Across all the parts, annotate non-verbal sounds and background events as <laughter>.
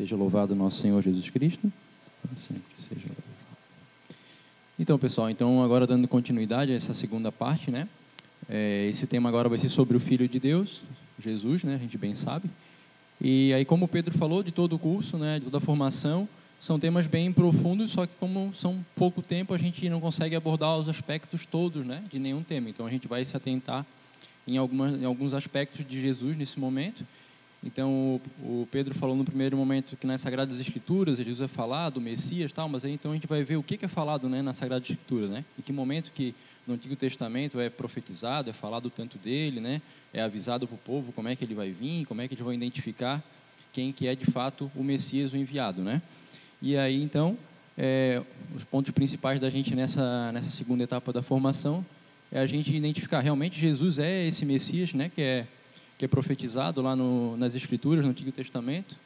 Seja louvado nosso Senhor Jesus Cristo. Sempre seja louvado. Então, pessoal, então agora dando continuidade a essa segunda parte, né? É, esse tema agora vai ser sobre o Filho de Deus, Jesus, né? A gente bem sabe. E aí, como o Pedro falou, de todo o curso, né? De toda a formação, são temas bem profundos, só que como são pouco tempo, a gente não consegue abordar os aspectos todos, né? De nenhum tema. Então, a gente vai se atentar em, algumas, em alguns aspectos de Jesus nesse momento então, o, Pedro falou no primeiro momento que nas Sagradas Escrituras Jesus é falado, o Messias tal, mas aí então a gente vai ver o que é falado né, na Sagrada Escritura, né? Em que momento que no Antigo Testamento é profetizado, é falado tanto dele, né? É avisado para o povo como é que ele vai vir, como é que eles vão identificar quem que é de fato o Messias, o enviado, né? E aí então, é, os pontos principais da gente nessa, nessa segunda etapa da formação é a gente identificar realmente Jesus é esse Messias, né? Que é que é profetizado lá no, nas Escrituras, no Antigo Testamento?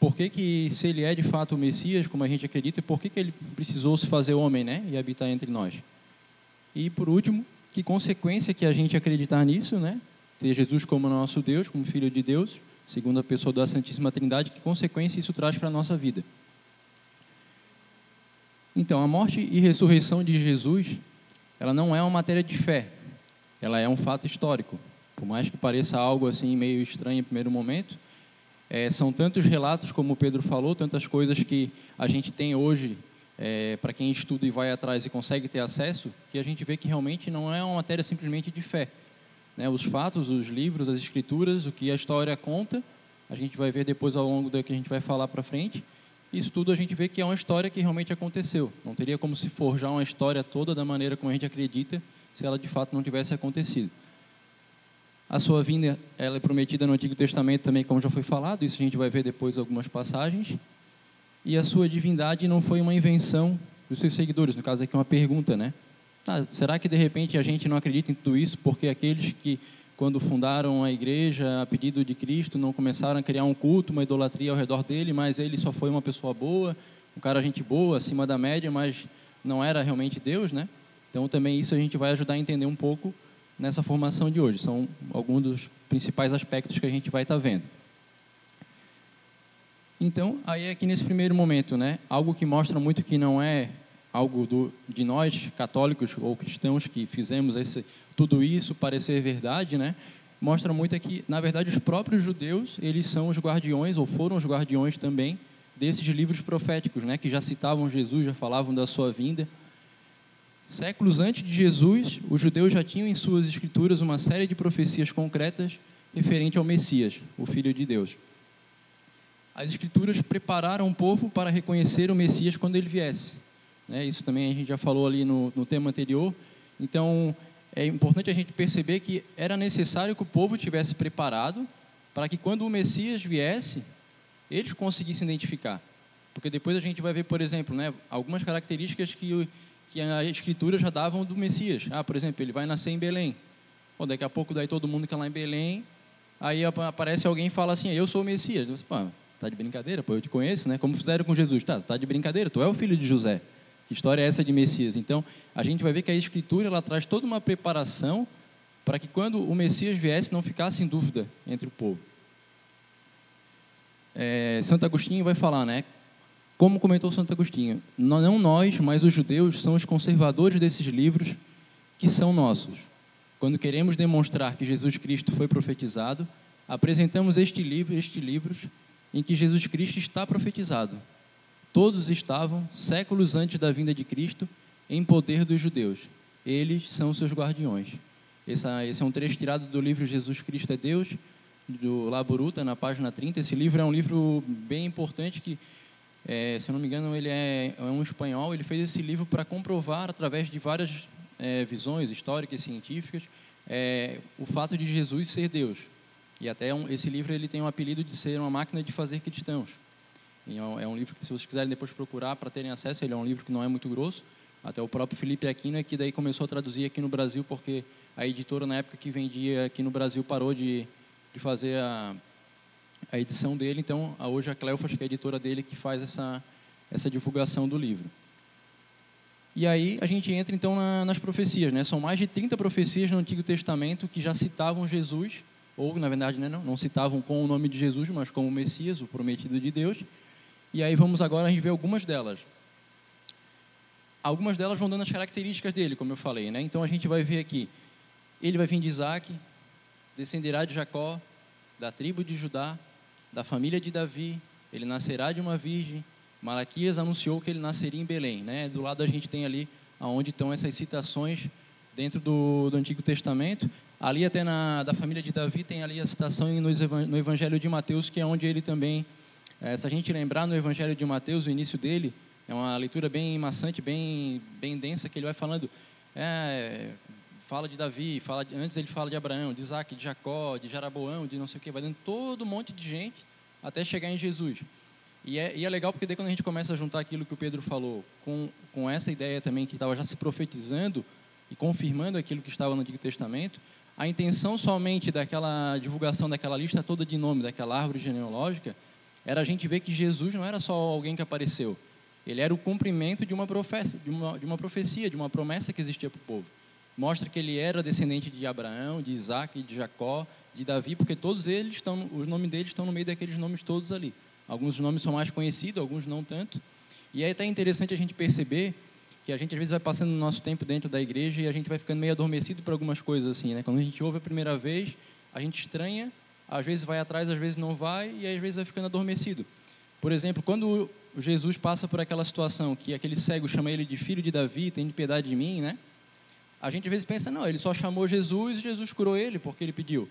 Por que, que, se ele é de fato o Messias, como a gente acredita, por que, que ele precisou se fazer homem né, e habitar entre nós? E, por último, que consequência que a gente acreditar nisso, né? Ter Jesus como nosso Deus, como Filho de Deus, segundo a pessoa da Santíssima Trindade, que consequência isso traz para a nossa vida? Então, a morte e ressurreição de Jesus, ela não é uma matéria de fé, ela é um fato histórico. Por mais que pareça algo assim meio estranho em primeiro momento, é, são tantos relatos, como o Pedro falou, tantas coisas que a gente tem hoje, é, para quem estuda e vai atrás e consegue ter acesso, que a gente vê que realmente não é uma matéria simplesmente de fé. Né? Os fatos, os livros, as escrituras, o que a história conta, a gente vai ver depois ao longo do que a gente vai falar para frente. Isso tudo a gente vê que é uma história que realmente aconteceu. Não teria como se forjar uma história toda da maneira como a gente acredita se ela de fato não tivesse acontecido. A sua vinda ela é prometida no Antigo Testamento também, como já foi falado, isso a gente vai ver depois algumas passagens. E a sua divindade não foi uma invenção dos seus seguidores, no caso aqui uma pergunta, né? Ah, será que de repente a gente não acredita em tudo isso porque aqueles que quando fundaram a igreja a pedido de Cristo não começaram a criar um culto, uma idolatria ao redor dele, mas ele só foi uma pessoa boa, um cara gente boa, acima da média, mas não era realmente Deus, né? Então também isso a gente vai ajudar a entender um pouco nessa formação de hoje. São alguns dos principais aspectos que a gente vai estar tá vendo. Então, aí aqui nesse primeiro momento, né, algo que mostra muito que não é algo do, de nós, católicos ou cristãos, que fizemos esse, tudo isso parecer verdade, né, mostra muito que, na verdade, os próprios judeus, eles são os guardiões, ou foram os guardiões também, desses livros proféticos, né, que já citavam Jesus, já falavam da sua vinda, Séculos antes de Jesus, os judeus já tinham em suas escrituras uma série de profecias concretas referente ao Messias, o Filho de Deus. As escrituras prepararam o povo para reconhecer o Messias quando ele viesse. Né? Isso também a gente já falou ali no, no tema anterior. Então, é importante a gente perceber que era necessário que o povo tivesse preparado para que quando o Messias viesse, eles conseguissem identificar. Porque depois a gente vai ver, por exemplo, né, algumas características que que a escritura já davam do Messias. Ah, por exemplo, ele vai nascer em Belém. Bom, daqui a pouco daí todo mundo que é lá em Belém, aí aparece alguém e fala assim, eu sou o Messias. Você, pô, tá de brincadeira, pô, eu te conheço, né? Como fizeram com Jesus, tá, tá de brincadeira, tu é o filho de José. Que história é essa de Messias? Então, a gente vai ver que a escritura ela traz toda uma preparação para que quando o Messias viesse não ficasse em dúvida entre o povo. É, Santo Agostinho vai falar, né? Como comentou Santo Agostinho, não nós, mas os judeus são os conservadores desses livros que são nossos. Quando queremos demonstrar que Jesus Cristo foi profetizado, apresentamos este livro, estes livros em que Jesus Cristo está profetizado. Todos estavam séculos antes da vinda de Cristo em poder dos judeus. Eles são seus guardiões. Esse é um trecho tirado do livro Jesus Cristo é Deus, do Laboruta, na página 30. Esse livro é um livro bem importante que é, se eu não me engano, ele é, é um espanhol. Ele fez esse livro para comprovar, através de várias é, visões históricas e científicas, é, o fato de Jesus ser Deus. E até um, esse livro ele tem um apelido de ser uma máquina de fazer cristãos. E é um é livro que, se vocês quiserem depois procurar para terem acesso, ele é um livro que não é muito grosso. Até o próprio Felipe Aquino é que daí começou a traduzir aqui no Brasil, porque a editora na época que vendia aqui no Brasil parou de, de fazer a, a edição dele. Então, hoje a Cleofas, que é a editora dele, que faz essa, essa divulgação do livro. E aí a gente entra então na, nas profecias, né? São mais de 30 profecias no Antigo Testamento que já citavam Jesus ou na verdade né, não, não citavam com o nome de Jesus, mas como o Messias, o prometido de Deus. E aí vamos agora ver algumas delas. Algumas delas vão dando as características dele, como eu falei, né? Então a gente vai ver aqui, ele vai vir de Isaac, descenderá de Jacó, da tribo de Judá, da família de Davi, ele nascerá de uma virgem. Malaquias anunciou que ele nasceria em Belém, né? Do lado a gente tem ali aonde estão essas citações dentro do, do Antigo Testamento. Ali até na da família de Davi tem ali a citação no Evangelho de Mateus, que é onde ele também, é, se a gente lembrar no Evangelho de Mateus, o início dele é uma leitura bem maçante, bem bem densa, que ele vai falando, é, fala de Davi, fala de, antes ele fala de Abraão, de Isaac, de Jacó, de Jaraboão, de não sei o que, vai dando todo um monte de gente até chegar em Jesus. E é, e é legal porque daí quando a gente começa a juntar aquilo que o Pedro falou com, com essa ideia também que estava já se profetizando e confirmando aquilo que estava no Antigo Testamento, a intenção somente daquela divulgação daquela lista toda de nome, daquela árvore genealógica, era a gente ver que Jesus não era só alguém que apareceu. Ele era o cumprimento de uma, profecia, de uma, de uma profecia, de uma promessa que existia para o povo. Mostra que ele era descendente de Abraão, de Isaac, de Jacó, de Davi, porque todos eles estão, os nomes deles estão no meio daqueles nomes todos ali. Alguns nomes são mais conhecidos, alguns não tanto. E é até interessante a gente perceber que a gente às vezes vai passando o nosso tempo dentro da igreja e a gente vai ficando meio adormecido por algumas coisas assim, né? Quando a gente ouve a primeira vez, a gente estranha, às vezes vai atrás, às vezes não vai e às vezes vai ficando adormecido. Por exemplo, quando Jesus passa por aquela situação que aquele cego chama ele de filho de Davi, tem de piedade de mim, né? A gente às vezes pensa, não, ele só chamou Jesus e Jesus curou ele porque ele pediu.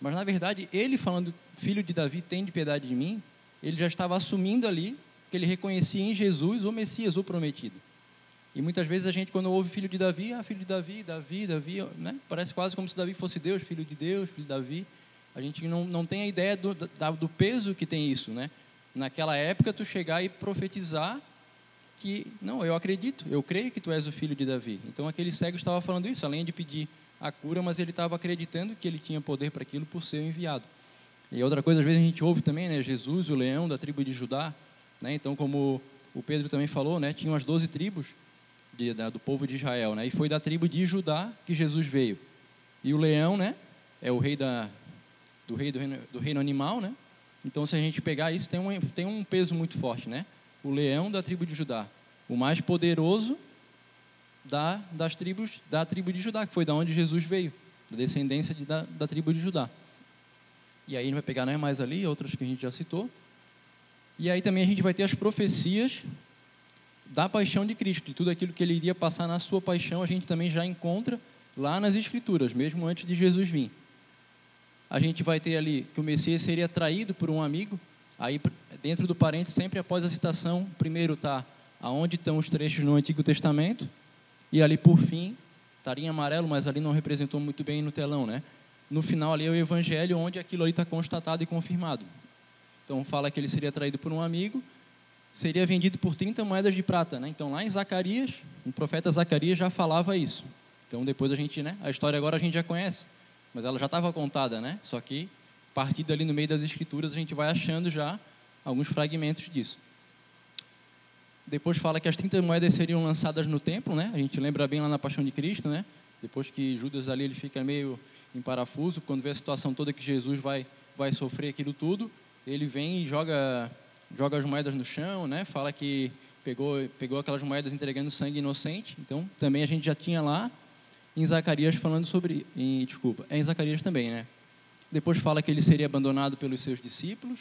Mas na verdade, ele falando filho de Davi, tem de piedade de mim, ele já estava assumindo ali que ele reconhecia em Jesus o Messias, o prometido. E muitas vezes a gente, quando ouve filho de Davi, ah, filho de Davi, Davi, Davi, né? parece quase como se Davi fosse Deus, filho de Deus, filho de Davi. A gente não, não tem a ideia do, do peso que tem isso, né? Naquela época, tu chegar e profetizar que, não, eu acredito, eu creio que tu és o filho de Davi. Então, aquele cego estava falando isso, além de pedir a cura, mas ele estava acreditando que ele tinha poder para aquilo por ser enviado. E outra coisa, às vezes a gente ouve também, né? Jesus, o leão da tribo de Judá, né? Então, como o Pedro também falou, né? Tinham as doze tribos, de, da, do povo de Israel, né? E foi da tribo de Judá que Jesus veio. E o leão, né? É o rei da do rei do reino, do reino animal, né? Então, se a gente pegar isso, tem um, tem um peso muito forte, né? O leão da tribo de Judá, o mais poderoso da, das tribos da tribo de Judá, que foi da onde Jesus veio, da descendência de, da, da tribo de Judá. E aí a gente vai pegar né, mais ali, outras que a gente já citou. E aí também a gente vai ter as profecias da paixão de Cristo, e tudo aquilo que ele iria passar na sua paixão, a gente também já encontra lá nas Escrituras, mesmo antes de Jesus vir. A gente vai ter ali que o Messias seria traído por um amigo, aí dentro do parente, sempre após a citação, primeiro está aonde estão os trechos no Antigo Testamento, e ali por fim, estaria em amarelo, mas ali não representou muito bem no telão, né? No final ali é o Evangelho, onde aquilo ali está constatado e confirmado. Então fala que ele seria traído por um amigo, seria vendido por 30 moedas de prata. Né? Então, lá em Zacarias, o profeta Zacarias já falava isso. Então, depois a gente, né, a história agora a gente já conhece, mas ela já estava contada, né? Só que, partido ali no meio das escrituras, a gente vai achando já alguns fragmentos disso. Depois fala que as 30 moedas seriam lançadas no templo, né? A gente lembra bem lá na Paixão de Cristo, né? Depois que Judas ali ele fica meio em parafuso, quando vê a situação toda que Jesus vai vai sofrer aquilo tudo, ele vem e joga joga as moedas no chão, né? Fala que pegou, pegou aquelas moedas entregando sangue inocente. Então, também a gente já tinha lá em Zacarias falando sobre, em, desculpa, é em Zacarias também, né? Depois fala que ele seria abandonado pelos seus discípulos,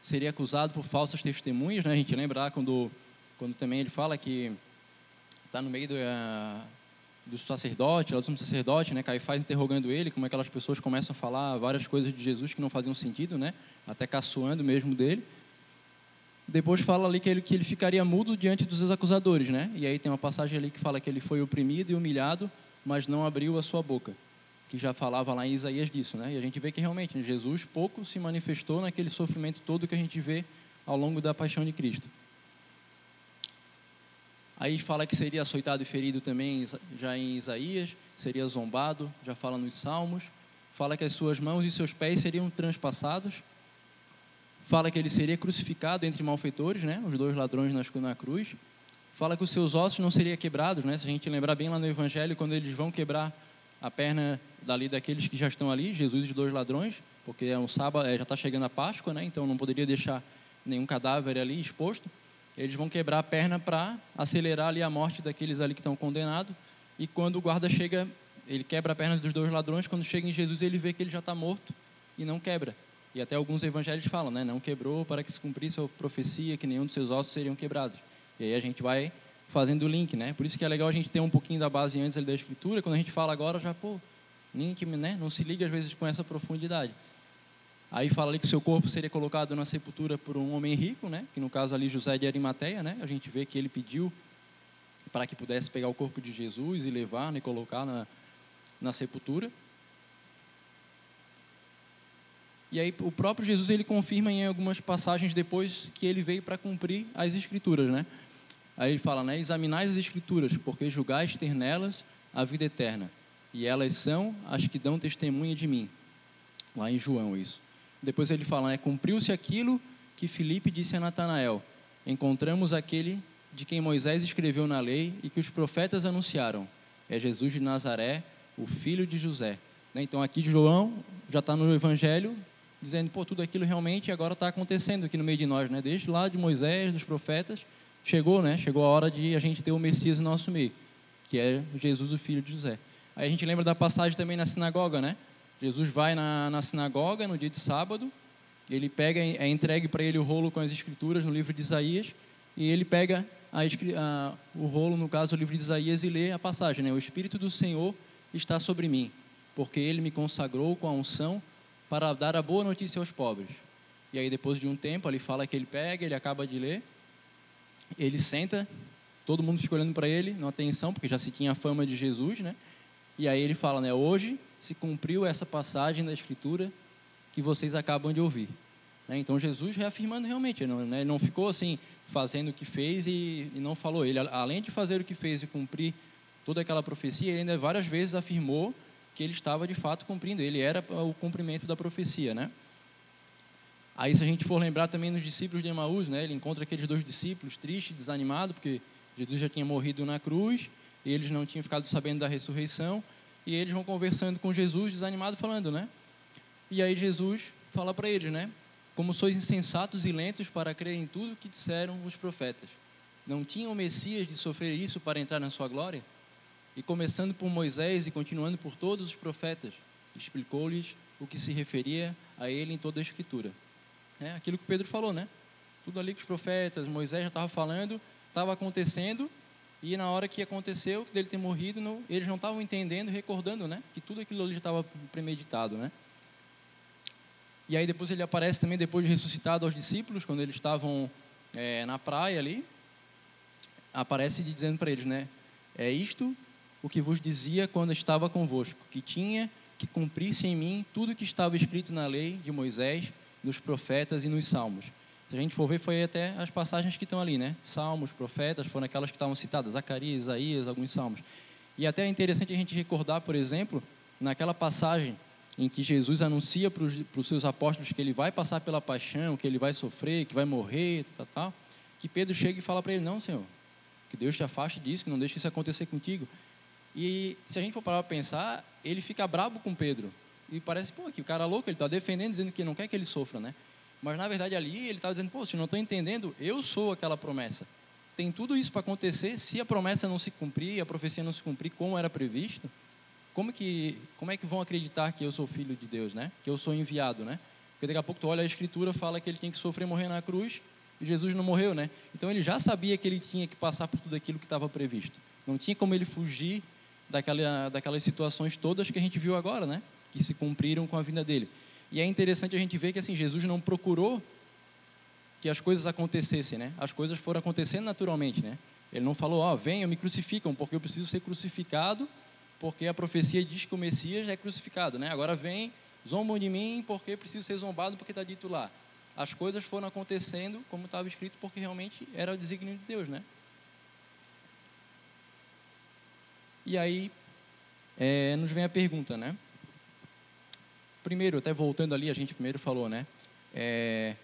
seria acusado por falsas testemunhas, né? A gente lembra quando, quando também ele fala que está no meio do, uh, do sacerdote, lá do sumo sacerdote, né? Caifás interrogando ele, como aquelas pessoas começam a falar várias coisas de Jesus que não faziam sentido, né? Até caçoando mesmo dele. Depois fala ali que ele, que ele ficaria mudo diante dos seus acusadores, né? E aí tem uma passagem ali que fala que ele foi oprimido e humilhado, mas não abriu a sua boca, que já falava lá em Isaías disso, né? E a gente vê que realmente Jesus pouco se manifestou naquele sofrimento todo que a gente vê ao longo da paixão de Cristo. Aí fala que seria açoitado e ferido também já em Isaías, seria zombado, já fala nos Salmos. Fala que as suas mãos e seus pés seriam transpassados Fala que ele seria crucificado entre malfeitores, né? Os dois ladrões na cruz. Fala que os seus ossos não seriam quebrados, né? Se a gente lembrar bem lá no Evangelho, quando eles vão quebrar a perna dali daqueles que já estão ali, Jesus e os dois ladrões, porque é um sábado, é, já está chegando a Páscoa, né? Então não poderia deixar nenhum cadáver ali exposto. Eles vão quebrar a perna para acelerar ali a morte daqueles ali que estão condenados. E quando o guarda chega, ele quebra a perna dos dois ladrões. Quando chega em Jesus, ele vê que ele já está morto e não quebra. E até alguns evangelhos falam, né? Não quebrou para que se cumprisse a profecia que nenhum dos seus ossos seriam quebrados. E aí a gente vai fazendo o link, né? Por isso que é legal a gente ter um pouquinho da base antes da escritura. Quando a gente fala agora, já pô, link, né? Não se liga às vezes com essa profundidade. Aí fala ali que seu corpo seria colocado na sepultura por um homem rico, né? Que no caso ali José de Arimateia, né? A gente vê que ele pediu para que pudesse pegar o corpo de Jesus e levar, né? E colocar na, na sepultura. E aí o próprio Jesus ele confirma em algumas passagens depois que ele veio para cumprir as escrituras, né? Aí ele fala, né? Examinais as escrituras, porque julgais ter nelas a vida eterna, e elas são as que dão testemunha de mim. Lá em João isso. Depois ele fala, né? Cumpriu-se aquilo que Filipe disse a Natanael: Encontramos aquele de quem Moisés escreveu na lei e que os profetas anunciaram. É Jesus de Nazaré, o filho de José. Né? Então aqui João já está no Evangelho dizendo, pô, tudo aquilo realmente agora está acontecendo aqui no meio de nós, né? Desde lá de Moisés, dos profetas, chegou, né? Chegou a hora de a gente ter o Messias no nosso meio, que é Jesus, o filho de José. Aí a gente lembra da passagem também na sinagoga, né? Jesus vai na, na sinagoga no dia de sábado, ele pega, é entregue para ele o rolo com as escrituras no livro de Isaías, e ele pega a, a, o rolo, no caso, o livro de Isaías, e lê a passagem, né? O Espírito do Senhor está sobre mim, porque ele me consagrou com a unção para dar a boa notícia aos pobres. E aí, depois de um tempo, ele fala que ele pega, ele acaba de ler, ele senta, todo mundo fica olhando para ele, não atenção, porque já se tinha a fama de Jesus, né? E aí ele fala, né? Hoje se cumpriu essa passagem da Escritura que vocês acabam de ouvir. Né? Então Jesus reafirmando realmente, não, né? não ficou assim fazendo o que fez e, e, não falou. Ele, além de fazer o que fez e cumprir toda aquela profecia, ele ainda várias vezes afirmou que ele estava de fato cumprindo. Ele era o cumprimento da profecia, né? Aí, se a gente for lembrar também nos discípulos de Emaús, né? Ele encontra aqueles dois discípulos tristes, desanimados, porque Jesus já tinha morrido na cruz eles não tinham ficado sabendo da ressurreição. E eles vão conversando com Jesus, desanimado, falando, né? E aí Jesus fala para eles, né? Como sois insensatos e lentos para crer em tudo que disseram os profetas. Não tinham o Messias de sofrer isso para entrar na sua glória? E começando por Moisés e continuando por todos os profetas, explicou-lhes o que se referia a ele em toda a Escritura. É aquilo que Pedro falou, né? Tudo ali que os profetas, Moisés já estava falando, estava acontecendo e na hora que aconteceu, dele ter morrido, não, eles não estavam entendendo, recordando, né? Que tudo aquilo ali já estava premeditado, né? E aí depois ele aparece também, depois de ressuscitado aos discípulos, quando eles estavam é, na praia ali, aparece dizendo para eles, né? É isto o que vos dizia quando estava convosco, que tinha que cumprir-se em mim tudo o que estava escrito na lei de Moisés, nos profetas e nos salmos. Se a gente for ver, foi até as passagens que estão ali, né? Salmos, profetas, foram aquelas que estavam citadas, Zacarias, Isaías, alguns salmos. E até é interessante a gente recordar, por exemplo, naquela passagem em que Jesus anuncia para os seus apóstolos que ele vai passar pela paixão, que ele vai sofrer, que vai morrer, tal, tal, que Pedro chega e fala para ele: Não, Senhor, que Deus te afaste disso, que não deixe isso acontecer contigo. E se a gente for parar para pensar, ele fica bravo com Pedro. E parece, pô, que o cara é louco, ele está defendendo, dizendo que não quer que ele sofra, né? Mas na verdade ali ele estava dizendo, se não estou entendendo, eu sou aquela promessa. Tem tudo isso para acontecer, se a promessa não se cumprir, a profecia não se cumprir como era previsto, como que, como é que vão acreditar que eu sou filho de Deus, né? Que eu sou enviado, né? Porque daqui a pouco tu olha a escritura, fala que ele tinha que sofrer morrer na cruz, e Jesus não morreu, né? Então ele já sabia que ele tinha que passar por tudo aquilo que estava previsto. Não tinha como ele fugir daquela, daquelas situações todas que a gente viu agora, né? Que se cumpriram com a vinda dele. E é interessante a gente ver que assim Jesus não procurou que as coisas acontecessem, né? As coisas foram acontecendo naturalmente, né? Ele não falou, ó, oh, venham, me crucificam, porque eu preciso ser crucificado, porque a profecia diz que o Messias é crucificado, né? Agora vem, zombam de mim, porque preciso ser zombado, porque está dito lá. As coisas foram acontecendo como estava escrito, porque realmente era o desígnio de Deus, né? E aí é, nos vem a pergunta, né? Primeiro, até voltando ali, a gente primeiro falou, né? É,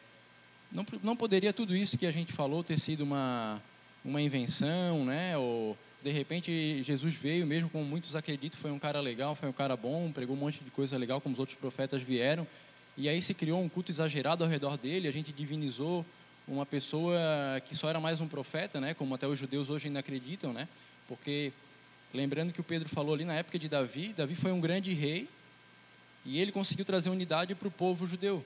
não, não poderia tudo isso que a gente falou ter sido uma, uma invenção, né? Ou, de repente Jesus veio, mesmo como muitos acreditam, foi um cara legal, foi um cara bom, pregou um monte de coisa legal, como os outros profetas vieram. E aí se criou um culto exagerado ao redor dele, a gente divinizou uma pessoa que só era mais um profeta, né? Como até os judeus hoje ainda acreditam, né? Porque lembrando que o Pedro falou ali na época de Davi, Davi foi um grande rei e ele conseguiu trazer unidade para o povo judeu.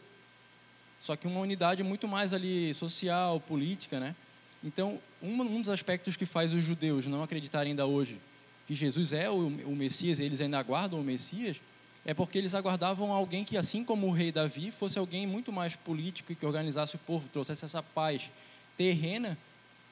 Só que uma unidade muito mais ali social, política, né? Então, um, um dos aspectos que faz os judeus não acreditarem ainda hoje que Jesus é o, o Messias, eles ainda aguardam o Messias, é porque eles aguardavam alguém que, assim como o rei Davi, fosse alguém muito mais político e que organizasse o povo, trouxesse essa paz terrena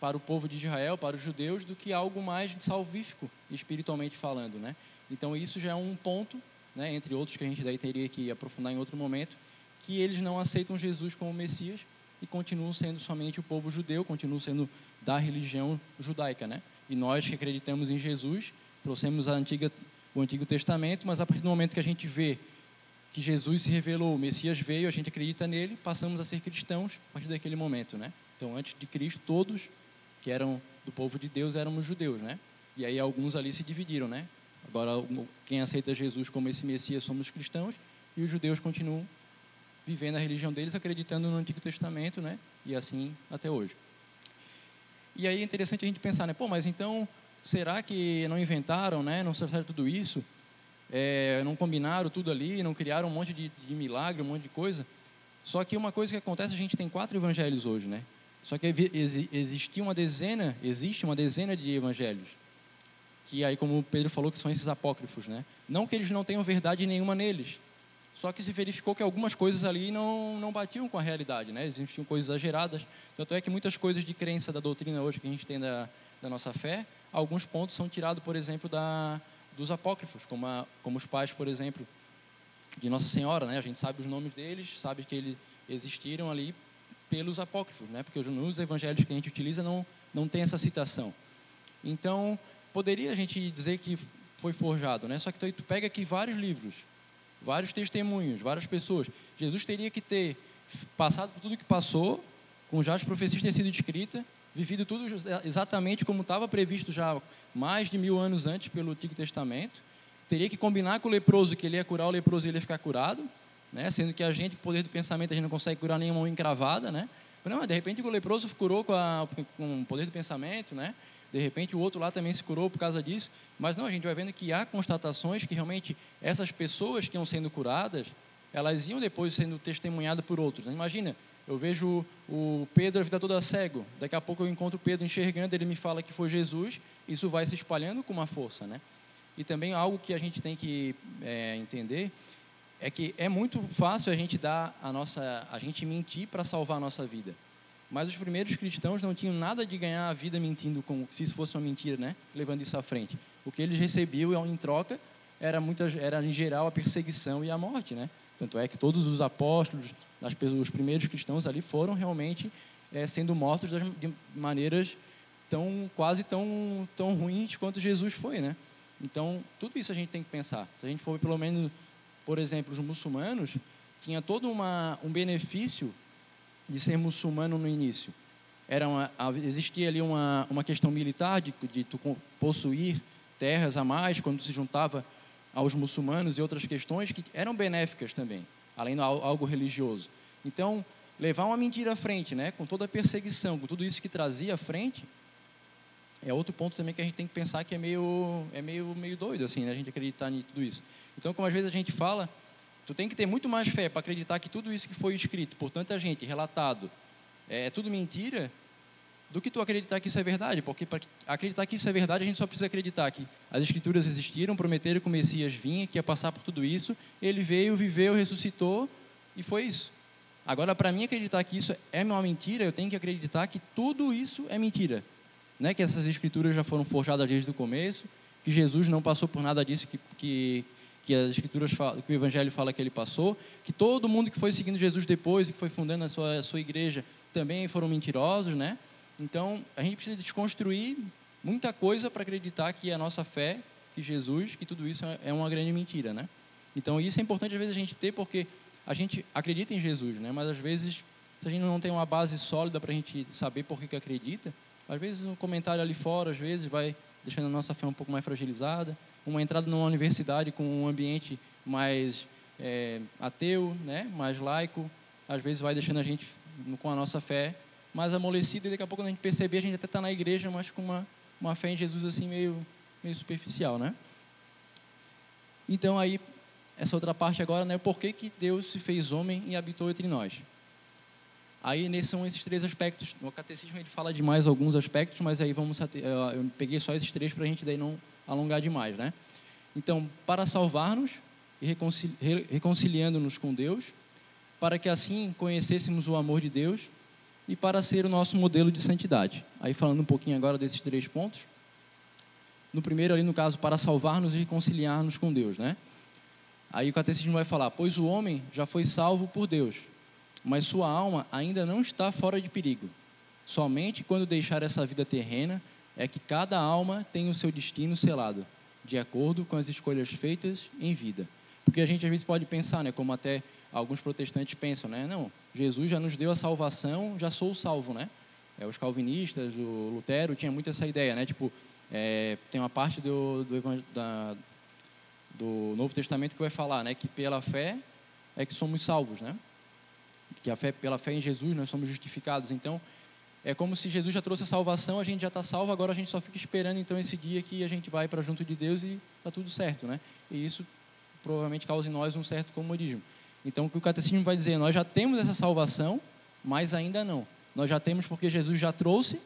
para o povo de Israel, para os judeus, do que algo mais salvífico, espiritualmente falando, né? Então isso já é um ponto, né, entre outros que a gente daí teria que aprofundar em outro momento, que eles não aceitam Jesus como Messias e continuam sendo somente o povo judeu, continuam sendo da religião judaica, né? E nós que acreditamos em Jesus, trouxemos a antiga, o Antigo Testamento, mas a partir do momento que a gente vê que Jesus se revelou, o Messias veio, a gente acredita nele, passamos a ser cristãos a partir daquele momento, né? Então, antes de Cristo, todos que eram do povo de Deus éramos judeus, né? E aí alguns ali se dividiram, né? Agora, quem aceita Jesus como esse Messias somos cristãos e os judeus continuam vivendo a religião deles, acreditando no Antigo Testamento, né? E assim até hoje. E aí é interessante a gente pensar, né? Pô, mas então será que não inventaram, né? Não trouxeram tudo isso? É, não combinaram tudo ali, não criaram um monte de, de milagre, um monte de coisa? Só que uma coisa que acontece, a gente tem quatro evangelhos hoje, né? Só que existia uma dezena, existe uma dezena de evangelhos. Que aí, como o Pedro falou, que são esses apócrifos, né? Não que eles não tenham verdade nenhuma neles, só que se verificou que algumas coisas ali não, não batiam com a realidade, né? Existiam coisas exageradas. Tanto é que muitas coisas de crença da doutrina hoje que a gente tem da, da nossa fé, alguns pontos são tirados, por exemplo, da, dos apócrifos, como, a, como os pais, por exemplo, de Nossa Senhora, né? A gente sabe os nomes deles, sabe que eles existiram ali pelos apócrifos, né? Porque nos evangelhos que a gente utiliza não, não tem essa citação. Então, poderia a gente dizer que foi forjado, né? Só que tu, pega aqui vários livros, vários testemunhos, várias pessoas. Jesus teria que ter passado por tudo que passou, com já as profecias ter sido escritas, vivido tudo exatamente como estava previsto já mais de mil anos antes pelo Antigo Testamento. Teria que combinar com o leproso que ele ia curar o leproso e ele ia ficar curado, né? sendo que a gente, o poder do pensamento, a gente não consegue curar nenhuma encravada. Né? Não, de repente o leproso curou com, a, com o poder do pensamento, né? De repente o outro lá também se curou por causa disso, mas não, a gente vai vendo que há constatações que realmente essas pessoas que iam sendo curadas, elas iam depois sendo testemunhadas por outros. Né? Imagina, eu vejo o Pedro a vida toda cego, daqui a pouco eu encontro o Pedro enxergando, ele me fala que foi Jesus, isso vai se espalhando com uma força, né? E também algo que a gente tem que é, entender é que é muito fácil a gente dar a nossa, a gente mentir para salvar a nossa vida. Mas os primeiros cristãos não tinham nada de ganhar a vida mentindo, como se isso fosse uma mentira, né? Levando isso à frente. O que eles recebiam em troca era, muitas, era em geral a perseguição e a morte, né? Tanto é que todos os apóstolos, as, os primeiros cristãos ali foram realmente é, sendo mortos de maneiras tão quase tão tão ruins quanto Jesus foi, né? Então tudo isso a gente tem que pensar. Se a gente for pelo menos, por exemplo, os muçulmanos tinha todo uma, um benefício de ser muçulmano no início. Era uma, existia ali uma, uma questão militar de, de possuir terras a mais quando se juntava aos muçulmanos e outras questões que eram benéficas também, além de algo religioso. Então, levar uma mentira à frente, né, com toda a perseguição, com tudo isso que trazia à frente, é outro ponto também que a gente tem que pensar que é meio é meio meio doido assim, né, a gente acreditar em tudo isso. Então, como às vezes a gente fala, Tu tem que ter muito mais fé para acreditar que tudo isso que foi escrito por tanta gente, relatado, é tudo mentira, do que tu acreditar que isso é verdade. Porque para acreditar que isso é verdade, a gente só precisa acreditar que as escrituras existiram, prometeram que o Messias vinha, que ia passar por tudo isso, ele veio, viveu, ressuscitou e foi isso. Agora, para mim acreditar que isso é uma mentira, eu tenho que acreditar que tudo isso é mentira. Né? Que essas escrituras já foram forjadas desde o começo, que Jesus não passou por nada disso que, que que as escrituras falam, que o evangelho fala que ele passou, que todo mundo que foi seguindo Jesus depois e que foi fundando a sua, a sua igreja também foram mentirosos, né? Então, a gente precisa desconstruir muita coisa para acreditar que a nossa fé, que Jesus, que tudo isso é uma grande mentira, né? Então, isso é importante às vezes a gente ter porque a gente acredita em Jesus, né? Mas às vezes se a gente não tem uma base sólida para a gente saber por que, que acredita, às vezes um comentário ali fora, às vezes vai deixando a nossa fé um pouco mais fragilizada. Uma entrada numa universidade com um ambiente mais é, ateu, né, mais laico, às vezes vai deixando a gente com a nossa fé mais amolecida e daqui a pouco a gente perceber a gente até está na igreja, mas com uma, uma fé em Jesus assim meio, meio superficial, né? Então aí essa outra parte agora, né, por que, que Deus se fez homem e habitou entre nós? Aí nesses são esses três aspectos. No catecismo ele fala de mais alguns aspectos, mas aí vamos eu peguei só esses três para a gente daí não alongar demais, né? Então, para salvar-nos e reconciliando-nos com Deus, para que assim conhecêssemos o amor de Deus e para ser o nosso modelo de santidade. Aí falando um pouquinho agora desses três pontos. No primeiro ali, no caso, para salvar-nos e reconciliar-nos com Deus, né? Aí o catecismo vai falar: "Pois o homem já foi salvo por Deus, mas sua alma ainda não está fora de perigo. Somente quando deixar essa vida terrena é que cada alma tem o seu destino selado, de acordo com as escolhas feitas em vida." Porque a gente às vezes pode pensar, né, como até alguns protestantes pensam, né? Não, Jesus já nos deu a salvação, já sou salvo, né? É, os calvinistas, o Lutero tinha muito essa ideia, né? Tipo, é, tem uma parte do, do, da, do Novo Testamento que vai falar, né? Que pela fé é que somos salvos, né? Que a fé, pela fé em Jesus nós somos justificados. Então, é como se Jesus já trouxe a salvação, a gente já está salvo, agora a gente só fica esperando então esse dia que a gente vai para junto de Deus e está tudo certo, né? E isso provavelmente causa em nós um certo comodismo. Então, o que o catecismo vai dizer? Nós já temos essa salvação, mas ainda não. Nós já temos porque Jesus já trouxe,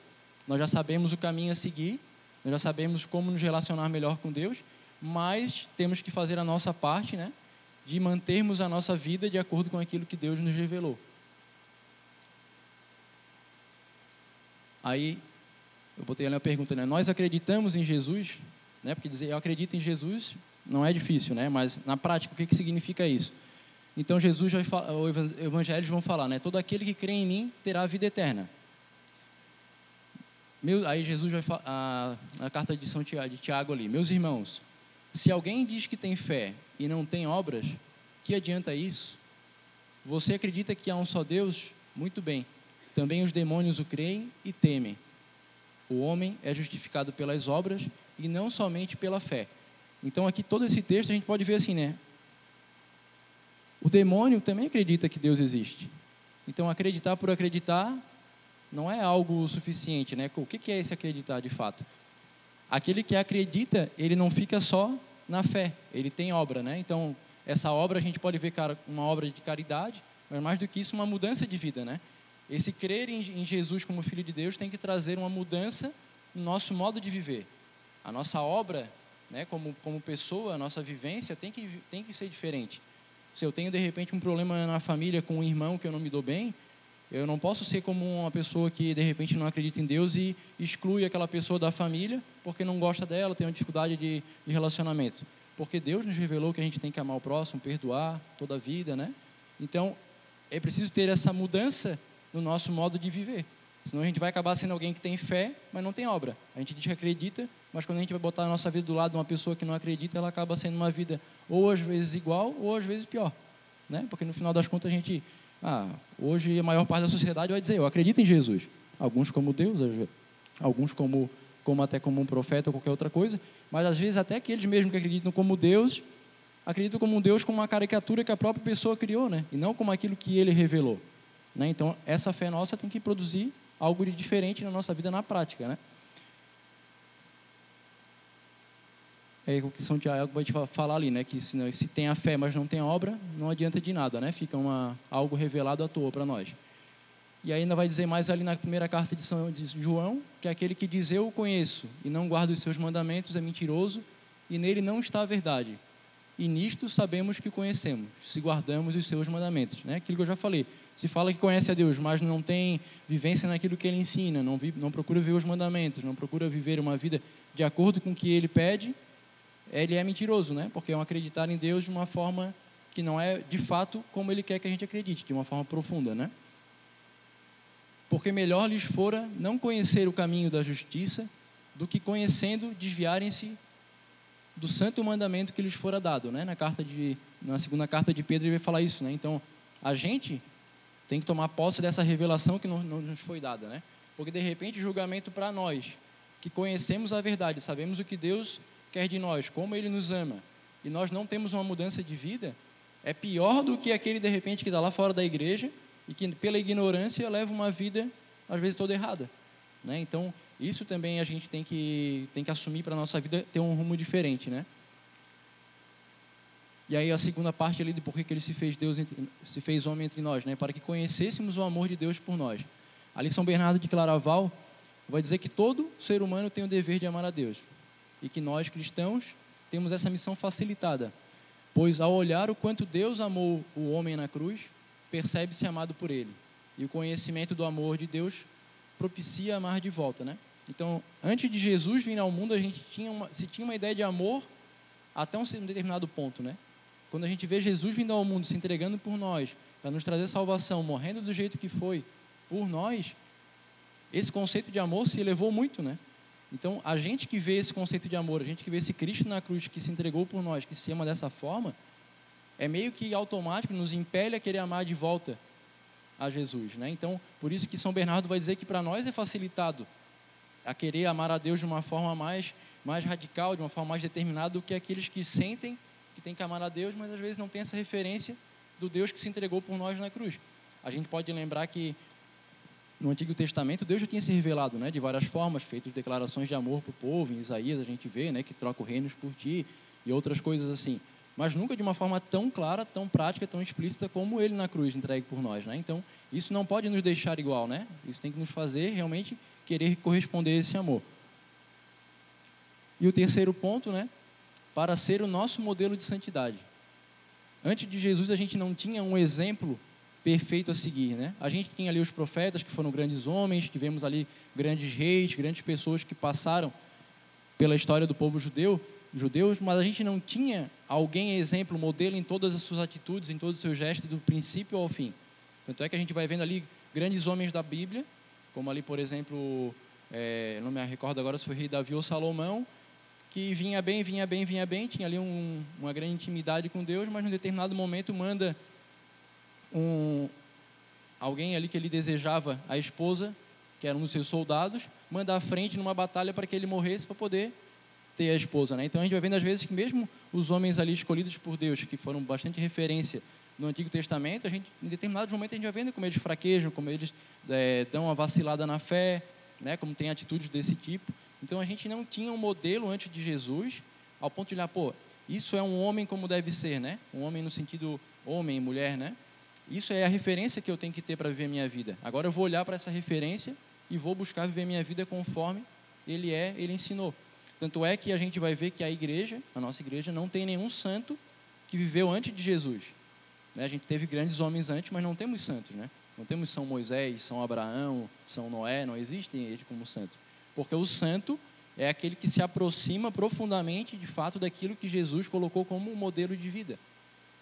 nós já sabemos o caminho a seguir, nós já sabemos como nos relacionar melhor com Deus, mas temos que fazer a nossa parte, né? De mantermos a nossa vida de acordo com aquilo que Deus nos revelou. Aí, eu botei ali uma pergunta, né? Nós acreditamos em Jesus, né? Porque dizer eu acredito em Jesus não é difícil, né? Mas na prática, o que, que significa isso? Então Jesus vai falar, os evangelhos vão falar, né? Todo aquele que crê em mim terá a vida eterna. Meu, aí Jesus vai falar, a, carta de São Tiago, de Tiago ali, meus irmãos, se alguém diz que tem fé e não tem obras, que adianta isso? Você acredita que há um só Deus? Muito bem. Também os demônios o creem e temem. O homem é justificado pelas obras e não somente pela fé. Então, aqui, todo esse texto, a gente pode ver assim, né? O demônio também acredita que Deus existe. Então, acreditar por acreditar não é algo suficiente, né? O que é esse acreditar de fato? Aquele que acredita, ele não fica só na fé, ele tem obra, né? Então, essa obra a gente pode ver uma obra de caridade, mas mais do que isso, uma mudança de vida, né? Esse crer em Jesus como Filho de Deus tem que trazer uma mudança no nosso modo de viver. A nossa obra né, como, como pessoa, a nossa vivência tem que, tem que ser diferente. Se eu tenho, de repente, um problema na família com um irmão que eu não me dou bem, eu não posso ser como uma pessoa que, de repente, não acredita em Deus e exclui aquela pessoa da família porque não gosta dela, tem uma dificuldade de, de relacionamento. Porque Deus nos revelou que a gente tem que amar o próximo, perdoar toda a vida, né? Então, é preciso ter essa mudança no nosso modo de viver. Senão a gente vai acabar sendo alguém que tem fé, mas não tem obra. A gente diz que acredita, mas quando a gente vai botar a nossa vida do lado de uma pessoa que não acredita, ela acaba sendo uma vida ou às vezes igual ou às vezes pior. Né? Porque no final das contas a gente, ah, hoje a maior parte da sociedade vai dizer, eu acredito em Jesus. Alguns como Deus, alguns como, como até como um profeta ou qualquer outra coisa, mas às vezes até aqueles mesmos que acreditam como Deus, acreditam como um Deus como uma caricatura que a própria pessoa criou, né? e não como aquilo que ele revelou. Né? Então, essa fé nossa tem que produzir algo de diferente na nossa vida na prática, né? É o que São Tiago vai te falar ali, né? Que se, se tem a fé, mas não tem obra, não adianta de nada, né? Fica uma, algo revelado à toa para nós. E ainda vai dizer mais ali na primeira carta de São de João, que aquele que diz eu o conheço e não guarda os seus mandamentos é mentiroso e nele não está a verdade. E nisto sabemos que conhecemos, se guardamos os seus mandamentos, né? Aquilo que eu já falei. Se fala que conhece a Deus, mas não tem vivência naquilo que ele ensina, não, vive, não procura ver os mandamentos, não procura viver uma vida de acordo com o que ele pede, ele é mentiroso, né? Porque é um acreditar em Deus de uma forma que não é de fato como ele quer que a gente acredite, de uma forma profunda, né? Porque melhor lhes fora não conhecer o caminho da justiça do que conhecendo desviarem-se do santo mandamento que lhes fora dado, né? Na carta de na segunda carta de Pedro ele vai falar isso, né? Então, a gente tem que tomar posse dessa revelação que nos foi dada, né? Porque de repente o julgamento para nós, que conhecemos a verdade, sabemos o que Deus quer de nós, como Ele nos ama, e nós não temos uma mudança de vida, é pior do que aquele de repente que está lá fora da igreja e que pela ignorância leva uma vida às vezes toda errada, né? Então isso também a gente tem que tem que assumir para nossa vida ter um rumo diferente, né? E aí a segunda parte ali de por que ele se fez Deus entre, se fez homem entre nós, né? Para que conhecêssemos o amor de Deus por nós. Ali São Bernardo de Claraval vai dizer que todo ser humano tem o dever de amar a Deus e que nós cristãos temos essa missão facilitada, pois ao olhar o quanto Deus amou o homem na cruz, percebe-se amado por ele. E o conhecimento do amor de Deus propicia amar de volta, né? Então, antes de Jesus vir ao mundo, a gente tinha uma, se tinha uma ideia de amor até um determinado ponto, né? Quando a gente vê Jesus vindo ao mundo, se entregando por nós, para nos trazer salvação, morrendo do jeito que foi por nós, esse conceito de amor se elevou muito, né? Então, a gente que vê esse conceito de amor, a gente que vê esse Cristo na cruz que se entregou por nós, que se ama dessa forma, é meio que automático, nos impele a querer amar de volta a Jesus, né? Então, por isso que São Bernardo vai dizer que para nós é facilitado a querer amar a Deus de uma forma mais mais radical, de uma forma mais determinada do que aqueles que sentem que tem que amar a Deus, mas às vezes não tem essa referência do Deus que se entregou por nós na cruz. A gente pode lembrar que no Antigo Testamento Deus já tinha se revelado, né, de várias formas, feito declarações de amor para o povo. Em Isaías a gente vê, né, que troca os reinos por ti e outras coisas assim. Mas nunca de uma forma tão clara, tão prática, tão explícita como Ele na cruz entregue por nós, né? Então isso não pode nos deixar igual, né? Isso tem que nos fazer realmente querer corresponder a esse amor. E o terceiro ponto, né, para ser o nosso modelo de santidade. Antes de Jesus, a gente não tinha um exemplo perfeito a seguir, né? A gente tinha ali os profetas, que foram grandes homens, tivemos ali grandes reis, grandes pessoas que passaram pela história do povo judeu, judeus, mas a gente não tinha alguém exemplo, modelo em todas as suas atitudes, em todos os seus gestos, do princípio ao fim. Tanto é que a gente vai vendo ali grandes homens da Bíblia, como ali, por exemplo, é, não me recordo agora se foi rei Davi ou Salomão, que vinha bem, vinha bem, vinha bem, tinha ali um, uma grande intimidade com Deus, mas num determinado momento manda um, alguém ali que ele desejava, a esposa, que era um dos seus soldados, manda à frente numa batalha para que ele morresse para poder ter a esposa. Né? Então a gente vai vendo às vezes que mesmo os homens ali escolhidos por Deus, que foram bastante referência no Antigo Testamento, a gente, em determinados momentos a gente vai vendo como eles fraquejam, como eles é, dão uma vacilada na fé, né? como tem atitudes desse tipo. Então a gente não tinha um modelo antes de Jesus, ao ponto de olhar, pô, isso é um homem como deve ser, né? Um homem no sentido homem, mulher, né? Isso é a referência que eu tenho que ter para viver a minha vida. Agora eu vou olhar para essa referência e vou buscar viver minha vida conforme ele é, ele ensinou. Tanto é que a gente vai ver que a igreja, a nossa igreja, não tem nenhum santo que viveu antes de Jesus. Né? A gente teve grandes homens antes, mas não temos santos, né? Não temos São Moisés, São Abraão, São Noé, não existem eles como santos. Porque o santo é aquele que se aproxima profundamente, de fato, daquilo que Jesus colocou como um modelo de vida.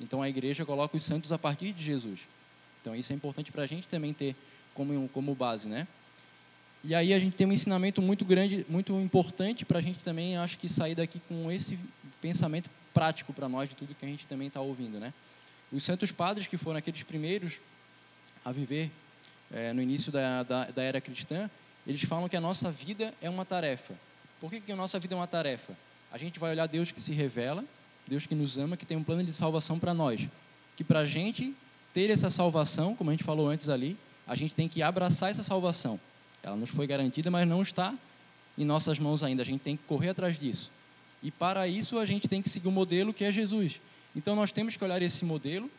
Então a igreja coloca os santos a partir de Jesus. Então isso é importante para a gente também ter como, como base, né? E aí a gente tem um ensinamento muito grande, muito importante para a gente também, acho que sair daqui com esse pensamento prático para nós de tudo que a gente também está ouvindo, né? Os santos padres que foram aqueles primeiros a viver é, no início da, da, da era cristã, eles falam que a nossa vida é uma tarefa. Por que, que a nossa vida é uma tarefa? A gente vai olhar Deus que se revela, Deus que nos ama, que tem um plano de salvação para nós. Que para a gente ter essa salvação, como a gente falou antes ali, a gente tem que abraçar essa salvação. Ela nos foi garantida, mas não está em nossas mãos ainda. A gente tem que correr atrás disso. E para isso a gente tem que seguir o modelo que é Jesus. Então nós temos que olhar esse modelo,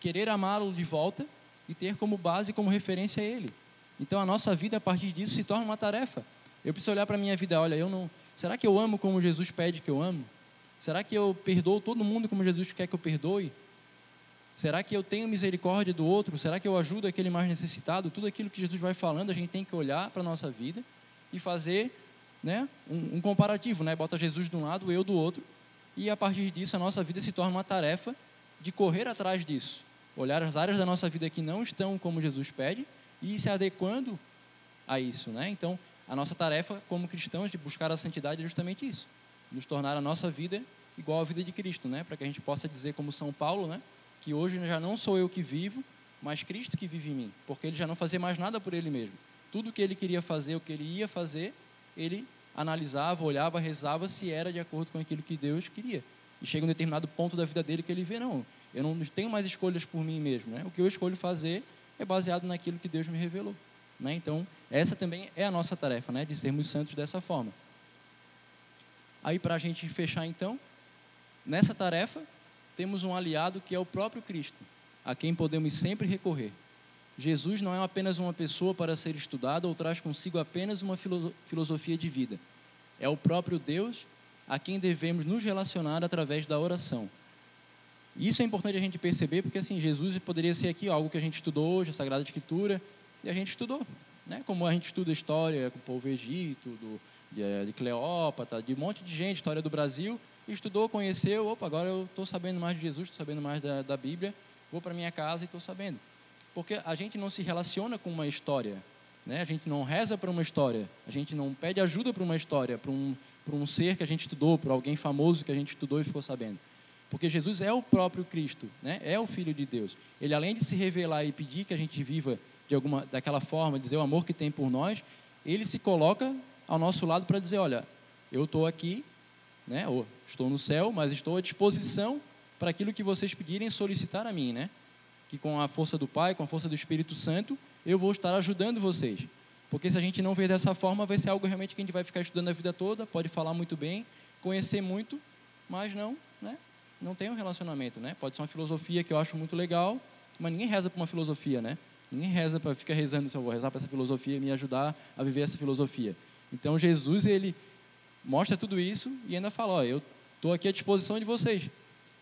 querer amá-lo de volta e ter como base, como referência ele. Então a nossa vida a partir disso se torna uma tarefa. Eu preciso olhar para a minha vida, olha, eu não, será que eu amo como Jesus pede que eu amo? Será que eu perdoo todo mundo como Jesus quer que eu perdoe? Será que eu tenho misericórdia do outro? Será que eu ajudo aquele mais necessitado? Tudo aquilo que Jesus vai falando, a gente tem que olhar para a nossa vida e fazer né, um, um, comparativo, né? Bota Jesus de um lado, eu do outro, e a partir disso a nossa vida se torna uma tarefa de correr atrás disso. Olhar as áreas da nossa vida que não estão como Jesus pede e se adequando a isso, né? Então, a nossa tarefa como cristãos de buscar a santidade é justamente isso, nos tornar a nossa vida igual à vida de Cristo, né? Para que a gente possa dizer como São Paulo, né? Que hoje já não sou eu que vivo, mas Cristo que vive em mim, porque ele já não fazia mais nada por ele mesmo. Tudo que ele queria fazer, o que ele ia fazer, ele analisava, olhava, rezava se era de acordo com aquilo que Deus queria. E chega um determinado ponto da vida dele que ele vê, não, eu não tenho mais escolhas por mim mesmo. Né? O que eu escolho fazer é baseado naquilo que Deus me revelou. Né? Então, essa também é a nossa tarefa, né? de sermos santos dessa forma. Aí, para a gente fechar, então, nessa tarefa, temos um aliado que é o próprio Cristo, a quem podemos sempre recorrer. Jesus não é apenas uma pessoa para ser estudada ou traz consigo apenas uma filosofia de vida. É o próprio Deus a quem devemos nos relacionar através da oração. Isso é importante a gente perceber, porque assim, Jesus poderia ser aqui algo que a gente estudou hoje, a Sagrada Escritura, e a gente estudou. Né? Como a gente estuda a história com o povo Egito, do, de, eh, de Cleópatra, de um monte de gente, história do Brasil, estudou, conheceu, opa, agora eu estou sabendo mais de Jesus, estou sabendo mais da, da Bíblia, vou para minha casa e estou sabendo. Porque a gente não se relaciona com uma história, né? a gente não reza para uma história, a gente não pede ajuda para uma história, para um, um ser que a gente estudou, para alguém famoso que a gente estudou e ficou sabendo. Porque Jesus é o próprio Cristo, né? é o Filho de Deus. Ele, além de se revelar e pedir que a gente viva de alguma, daquela forma, dizer o amor que tem por nós, ele se coloca ao nosso lado para dizer: olha, eu estou aqui, né? ou estou no céu, mas estou à disposição para aquilo que vocês pedirem solicitar a mim. Né? Que com a força do Pai, com a força do Espírito Santo, eu vou estar ajudando vocês. Porque se a gente não ver dessa forma, vai ser algo realmente que a gente vai ficar estudando a vida toda, pode falar muito bem, conhecer muito, mas não? Não tem um relacionamento, né? Pode ser uma filosofia que eu acho muito legal, mas ninguém reza para uma filosofia, né? Ninguém reza para ficar rezando se eu vou rezar para essa filosofia e me ajudar a viver essa filosofia. Então Jesus ele mostra tudo isso e ainda fala, ó, eu estou aqui à disposição de vocês.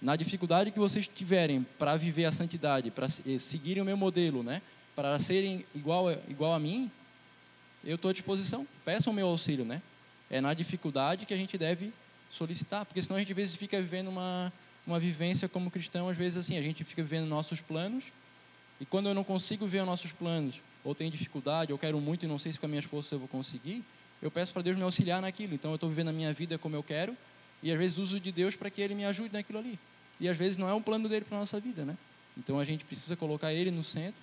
Na dificuldade que vocês tiverem para viver a santidade, para eh, seguirem o meu modelo, né? Para serem igual igual a mim, eu estou à disposição. Peçam o meu auxílio, né? É na dificuldade que a gente deve solicitar, porque senão a gente às vezes fica vivendo uma uma vivência como cristão, às vezes assim, a gente fica vivendo nossos planos, e quando eu não consigo ver os nossos planos, ou tenho dificuldade, ou quero muito e não sei se com as minhas forças eu vou conseguir, eu peço para Deus me auxiliar naquilo. Então eu estou vivendo a minha vida como eu quero, e às vezes uso de Deus para que Ele me ajude naquilo ali. E às vezes não é um plano dele para a nossa vida, né? Então a gente precisa colocar Ele no centro,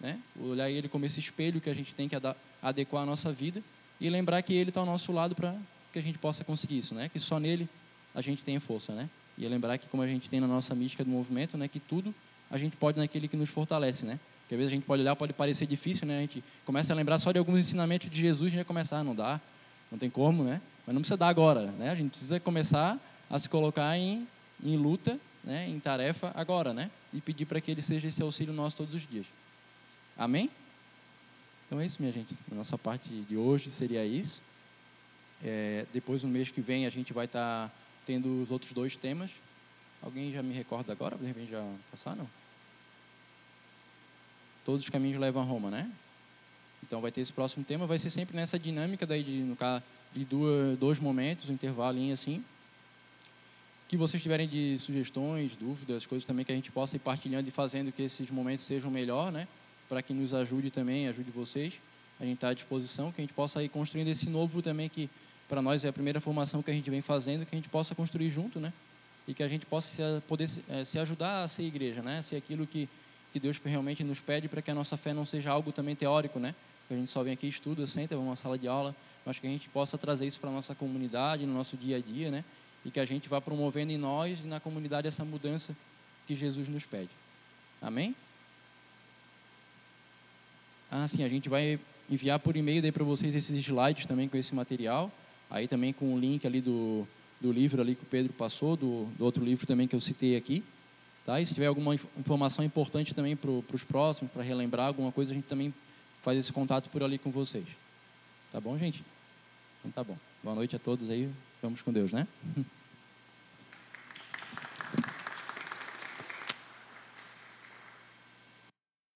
né? Olhar Ele como esse espelho que a gente tem que adequar a nossa vida, e lembrar que Ele está ao nosso lado para que a gente possa conseguir isso, né? Que só nele a gente tem força, né? E lembrar que como a gente tem na nossa mística do movimento, né, que tudo a gente pode naquele que nos fortalece, né? Porque às vezes a gente pode olhar, pode parecer difícil, né? A gente começa a lembrar só de alguns ensinamentos de Jesus, gente vai começar, não dá, não tem como, né? Mas não precisa dar agora, né? A gente precisa começar a se colocar em, em luta, né? Em tarefa agora, né? E pedir para que Ele seja esse auxílio nosso todos os dias. Amém? Então é isso, minha gente. A nossa parte de hoje seria isso. É, depois, no mês que vem, a gente vai estar... Tá tendo os outros dois temas. Alguém já me recorda agora? De repente já passaram? Todos os caminhos levam a Roma, né? Então vai ter esse próximo tema, vai ser sempre nessa dinâmica daí de, no caso, de duas, dois momentos, um intervalo assim. Que vocês tiverem de sugestões, dúvidas, coisas também que a gente possa ir partilhando e fazendo que esses momentos sejam melhor, né? Para que nos ajude também, ajude vocês. A gente está à disposição, que a gente possa ir construindo esse novo também que para nós é a primeira formação que a gente vem fazendo, que a gente possa construir junto, né? E que a gente possa se, poder é, se ajudar a ser igreja, né? Ser aquilo que, que Deus realmente nos pede para que a nossa fé não seja algo também teórico, né? Que a gente só vem aqui, estuda, senta, vamos uma sala de aula, mas que a gente possa trazer isso para a nossa comunidade, no nosso dia a dia, né? E que a gente vá promovendo em nós e na comunidade essa mudança que Jesus nos pede. Amém? Ah, sim, a gente vai enviar por e-mail para vocês esses slides também com esse material. Aí também com o link ali do, do livro ali que o Pedro passou, do, do outro livro também que eu citei aqui. Tá? E se tiver alguma informação importante também para os próximos, para relembrar alguma coisa, a gente também faz esse contato por ali com vocês. Tá bom, gente? Então tá bom. Boa noite a todos aí. Vamos com Deus, né? <laughs>